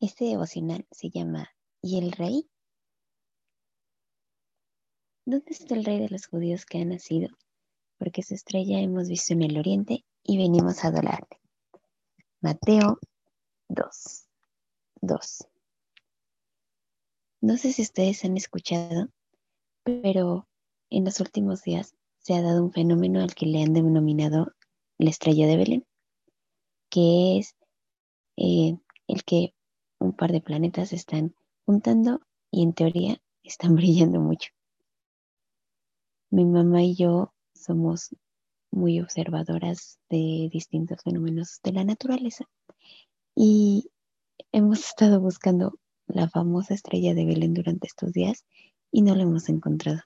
Este devocional se llama ¿Y el rey? ¿Dónde está el rey de los judíos que ha nacido? Porque su estrella hemos visto en el oriente y venimos a adorarle. Mateo 2. 2. No sé si ustedes han escuchado, pero en los últimos días se ha dado un fenómeno al que le han denominado la estrella de Belén, que es eh, el que par de planetas están juntando y en teoría están brillando mucho. Mi mamá y yo somos muy observadoras de distintos fenómenos de la naturaleza y hemos estado buscando la famosa estrella de Belén durante estos días y no la hemos encontrado.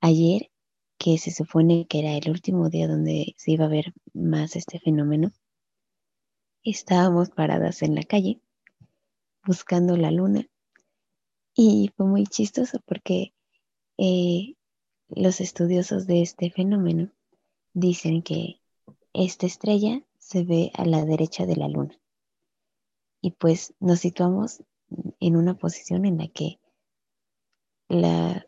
Ayer, que se supone que era el último día donde se iba a ver más este fenómeno, estábamos paradas en la calle buscando la luna y fue muy chistoso porque eh, los estudiosos de este fenómeno dicen que esta estrella se ve a la derecha de la luna. Y pues nos situamos en una posición en la que la,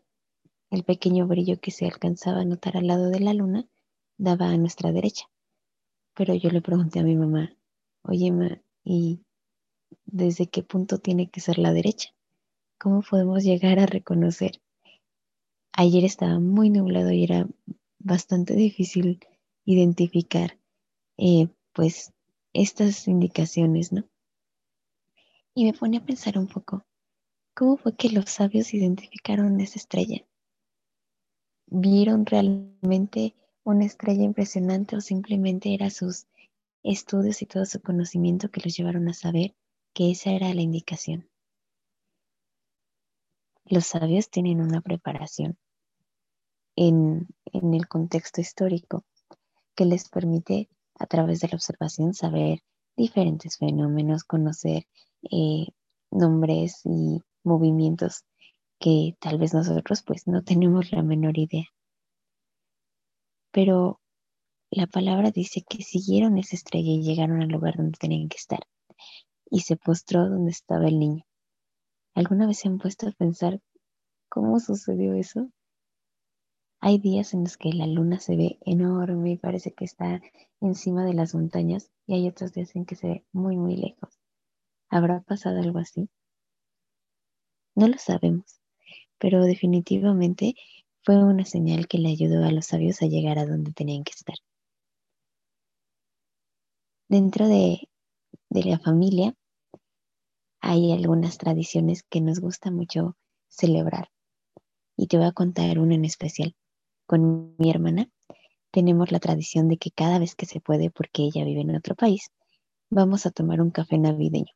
el pequeño brillo que se alcanzaba a notar al lado de la luna daba a nuestra derecha. Pero yo le pregunté a mi mamá, oye, ma, ¿y desde qué punto tiene que ser la derecha? ¿Cómo podemos llegar a reconocer ayer estaba muy nublado y era bastante difícil identificar eh, pues estas indicaciones, ¿no? Y me pone a pensar un poco, ¿cómo fue que los sabios identificaron esa estrella? ¿Vieron realmente una estrella impresionante o simplemente era sus estudios y todo su conocimiento que los llevaron a saber que esa era la indicación? Los sabios tienen una preparación en, el contexto histórico que les permite a través de la observación saber diferentes fenómenos, conocer eh, nombres y movimientos que tal vez nosotros pues no tenemos la menor idea. Pero la palabra dice que siguieron esa estrella y llegaron al lugar donde tenían que estar y se postró donde estaba el niño. ¿Alguna vez se han puesto a pensar cómo sucedió eso? Hay días en los que la luna se ve enorme y parece que está encima de las montañas y hay otros días en que se ve muy, muy lejos. ¿Habrá pasado algo así? No lo sabemos, pero definitivamente fue una señal que le ayudó a los sabios a llegar a donde tenían que estar. Dentro de, la familia hay algunas tradiciones que nos gusta mucho celebrar y te voy a contar una en especial con mi hermana, tenemos la tradición de que cada vez que se puede, porque ella vive en otro país, vamos a tomar un café navideño.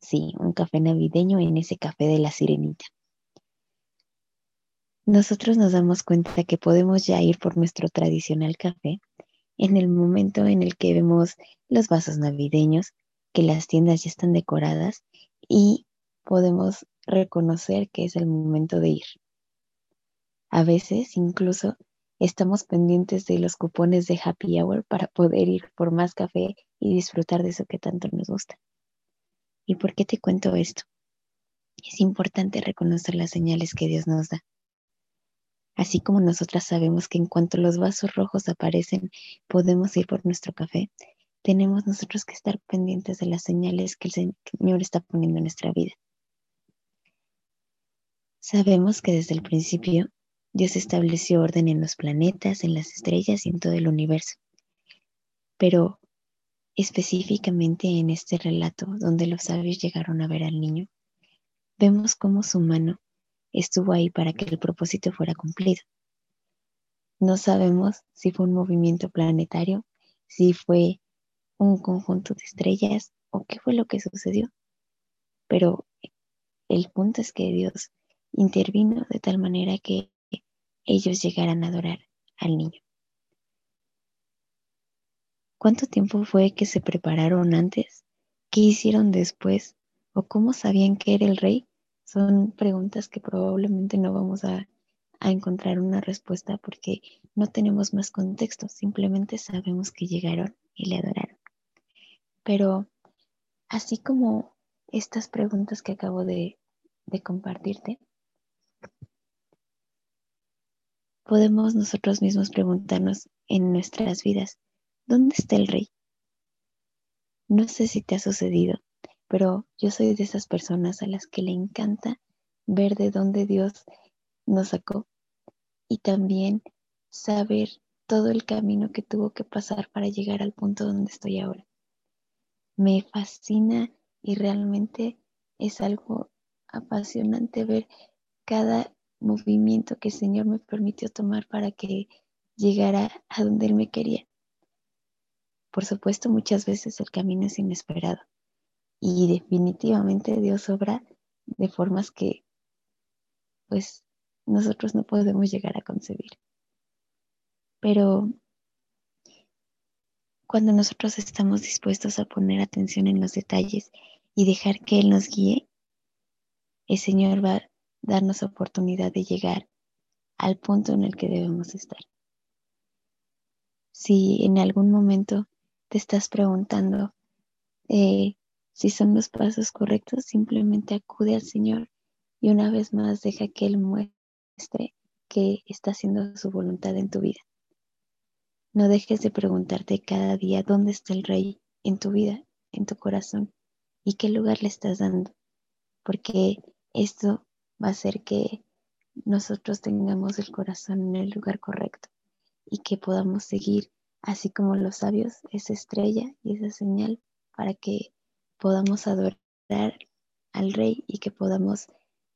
Sí, un café navideño en ese café de la sirenita. Nosotros nos damos cuenta que podemos ya ir por nuestro tradicional café en el momento en el que vemos los vasos navideños, que las tiendas ya están decoradas y podemos reconocer que es el momento de ir. A veces incluso Estamos pendientes de los cupones de happy hour para poder ir por más café y disfrutar de eso que tanto nos gusta. ¿Y por qué te cuento esto? Es importante reconocer las señales que Dios nos da. Así como nosotras sabemos que en cuanto los vasos rojos aparecen, podemos ir por nuestro café, tenemos nosotros que estar pendientes de las señales que el Señor está poniendo en nuestra vida. Sabemos que desde el principio Dios estableció orden en los planetas, en las estrellas y en todo el universo. Pero específicamente en este relato donde los sabios llegaron a ver al niño, vemos cómo su mano estuvo ahí para que el propósito fuera cumplido. No sabemos si fue un movimiento planetario, si fue un conjunto de estrellas o qué fue lo que sucedió. Pero el punto es que Dios intervino de tal manera que ellos llegaran a adorar al niño. ¿Cuánto tiempo fue que se prepararon antes? ¿Qué hicieron después? ¿O cómo sabían que era el rey? Son preguntas que probablemente no vamos a, encontrar una respuesta porque no tenemos más contexto, simplemente sabemos que llegaron y le adoraron. Pero así como estas preguntas que acabo de, de compartirte, podemos nosotros mismos preguntarnos en nuestras vidas, ¿dónde está el rey? No sé si te ha sucedido, pero yo soy de esas personas a las que le encanta ver de dónde Dios nos sacó y también saber todo el camino que tuvo que pasar para llegar al punto donde estoy ahora. Me fascina y realmente es algo apasionante ver cada movimiento que el Señor me permitió tomar para que llegara a donde Él me quería. Por supuesto, muchas veces el camino es inesperado y definitivamente Dios obra de formas que pues nosotros no podemos llegar a concebir. Pero cuando nosotros estamos dispuestos a poner atención en los detalles y dejar que Él nos guíe, el Señor va a darnos oportunidad de llegar al punto en el que debemos estar. Si en algún momento te estás preguntando eh, si son los pasos correctos, simplemente acude al Señor y una vez más deja que Él muestre que está haciendo su voluntad en tu vida. No dejes de preguntarte cada día dónde está el Rey en tu vida, en tu corazón, y qué lugar le estás dando, porque esto va a hacer que nosotros tengamos el corazón en el lugar correcto y que podamos seguir, así como los sabios, esa estrella y esa señal para que podamos adorar al Rey y que podamos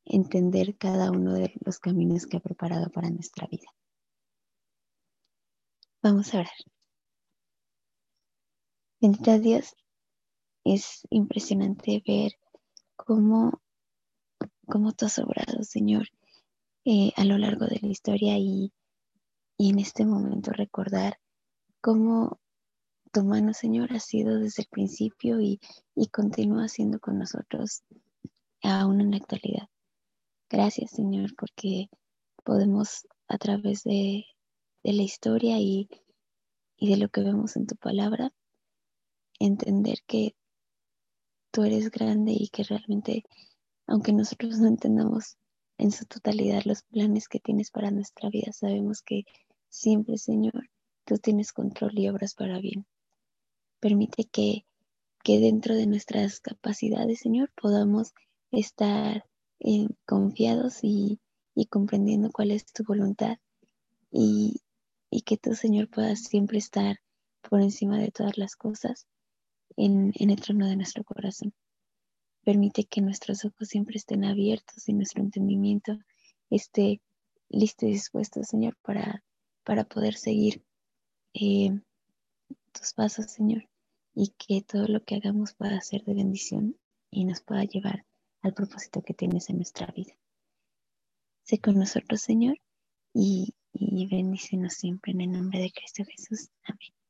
entender cada uno de los caminos que ha preparado para nuestra vida. Vamos a orar. Bendito Dios, es impresionante ver cómo, cómo tú has obrado, Señor, eh, a lo largo de la historia y, en este momento recordar cómo tu mano, Señor, ha sido desde el principio y, y continúa siendo con nosotros aún en la actualidad. Gracias, Señor, porque podemos a través de de la historia y, de lo que vemos en tu palabra, entender que tú eres grande y que realmente, aunque nosotros no entendamos en su totalidad los planes que tienes para nuestra vida, sabemos que siempre, Señor, tú tienes control y obras para bien. Permite que, que dentro de nuestras capacidades, Señor, podamos estar eh, confiados y, y comprendiendo cuál es tu voluntad y, y que tu Señor, pueda siempre estar por encima de todas las cosas en, el trono de nuestro corazón. Permite que nuestros ojos siempre estén abiertos y nuestro entendimiento esté listo y dispuesto, Señor, para, para poder seguir eh, tus pasos, Señor, y que todo lo que hagamos pueda ser de bendición y nos pueda llevar al propósito que tienes en nuestra vida. Sé con nosotros, Señor, y y bendícenos siempre en el nombre de Cristo Jesús. Amén.